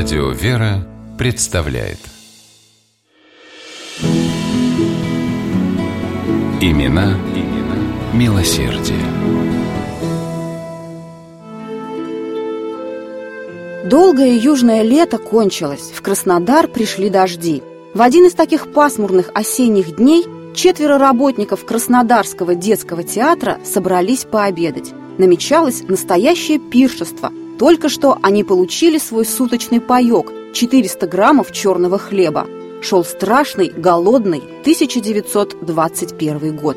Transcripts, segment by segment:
Радио «Вера» представляет Имена, имена милосердие. Долгое южное лето кончилось, в Краснодар пришли дожди. В один из таких пасмурных осенних дней четверо работников Краснодарского детского театра собрались пообедать. Намечалось настоящее пиршество. Только что они получили свой суточный паек – 400 граммов черного хлеба. Шел страшный, голодный 1921 год.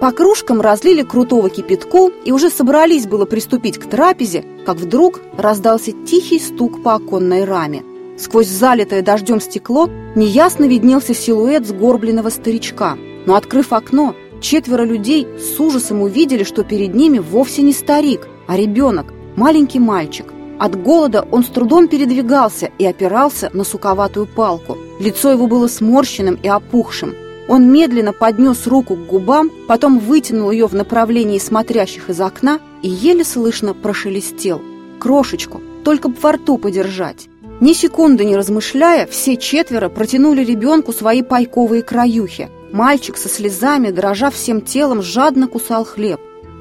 По кружкам разлили крутого кипятку и уже собрались было приступить к трапезе, как вдруг раздался тихий стук по оконной раме. Сквозь залитое дождем стекло неясно виднелся силуэт сгорбленного старичка. Но, открыв окно, четверо людей с ужасом увидели, что перед ними вовсе не старик, а ребенок, маленький мальчик. От голода он с трудом передвигался и опирался на суковатую палку. Лицо его было сморщенным и опухшим. Он медленно поднес руку к губам, потом вытянул ее в направлении смотрящих из окна и еле слышно прошелестел. Крошечку, только б во рту подержать. Ни секунды не размышляя, все четверо протянули ребенку свои пайковые краюхи. Мальчик со слезами, дрожа всем телом, жадно кусал хлеб.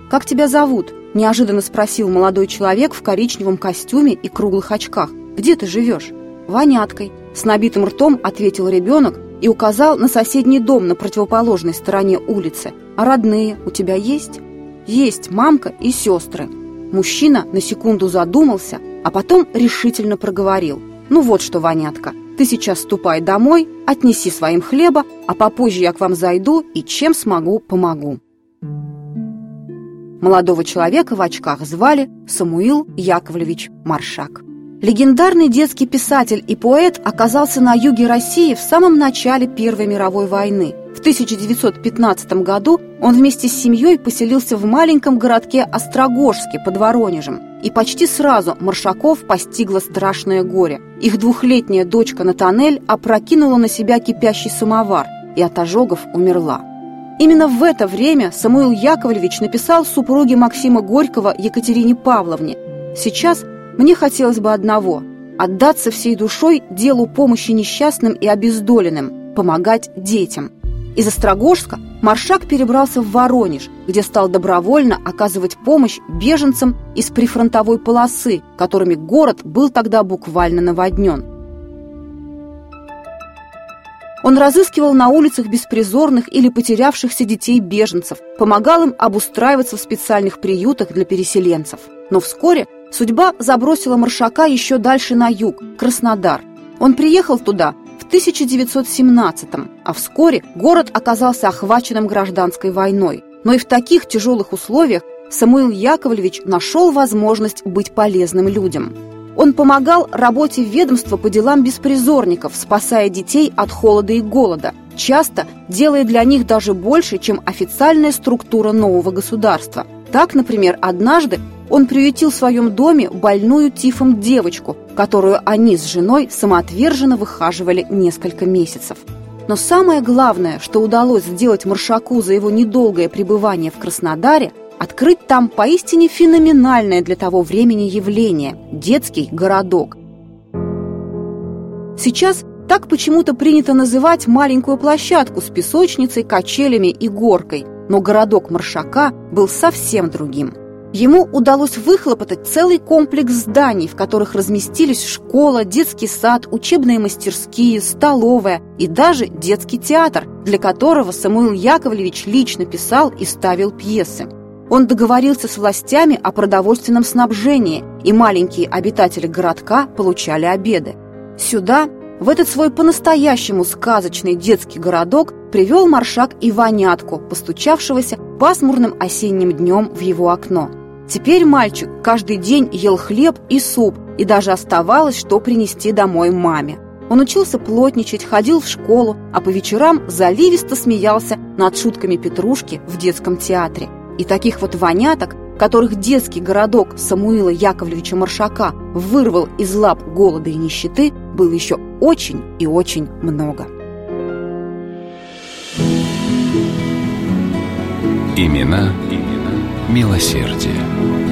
«Как тебя зовут?» – неожиданно спросил молодой человек в коричневом костюме и круглых очках. «Где ты живешь?» «Воняткой», – с набитым ртом ответил ребенок и указал на соседний дом на противоположной стороне улицы. «А родные у тебя есть?» «Есть мамка и сестры». Мужчина на секунду задумался, а потом решительно проговорил. «Ну вот что, Вонятка, ты сейчас ступай домой, отнеси своим хлеба, а попозже я к вам зайду и чем смогу, помогу». Молодого человека в очках звали Самуил Яковлевич Маршак. Легендарный детский писатель и поэт оказался на юге России в самом начале Первой мировой войны. В 1915 году он вместе с семьей поселился в маленьком городке Острогожске под Воронежем. И почти сразу Маршаков постигло страшное горе. Их двухлетняя дочка Натанель опрокинула на себя кипящий самовар и от ожогов умерла. Именно в это время Самуил Яковлевич написал супруге Максима Горького Екатерине Павловне «Сейчас мне хотелось бы одного – отдаться всей душой делу помощи несчастным и обездоленным, помогать детям». Из Острогожска Маршак перебрался в Воронеж, где стал добровольно оказывать помощь беженцам из прифронтовой полосы, которыми город был тогда буквально наводнен – он разыскивал на улицах беспризорных или потерявшихся детей-беженцев, помогал им обустраиваться в специальных приютах для переселенцев. Но вскоре судьба забросила Маршака еще дальше на юг, Краснодар. Он приехал туда в 1917-м, а вскоре город оказался охваченным гражданской войной. Но и в таких тяжелых условиях Самуил Яковлевич нашел возможность быть полезным людям. Он помогал работе ведомства по делам беспризорников, спасая детей от холода и голода, часто делая для них даже больше, чем официальная структура нового государства. Так, например, однажды он приютил в своем доме больную тифом девочку, которую они с женой самоотверженно выхаживали несколько месяцев. Но самое главное, что удалось сделать Маршаку за его недолгое пребывание в Краснодаре – открыть там поистине феноменальное для того времени явление – детский городок. Сейчас так почему-то принято называть маленькую площадку с песочницей, качелями и горкой, но городок Маршака был совсем другим. Ему удалось выхлопотать целый комплекс зданий, в которых разместились школа, детский сад, учебные мастерские, столовая и даже детский театр, для которого Самуил Яковлевич лично писал и ставил пьесы. Он договорился с властями о продовольственном снабжении, и маленькие обитатели городка получали обеды. Сюда, в этот свой по-настоящему сказочный детский городок, привел маршак Иванятку, постучавшегося пасмурным осенним днем в его окно. Теперь мальчик каждый день ел хлеб и суп, и даже оставалось, что принести домой маме. Он учился плотничать, ходил в школу, а по вечерам заливисто смеялся над шутками Петрушки в детском театре. И таких вот воняток, которых детский городок Самуила Яковлевича Маршака вырвал из лап голода и нищеты, было еще очень и очень много. Имена, имена милосердие.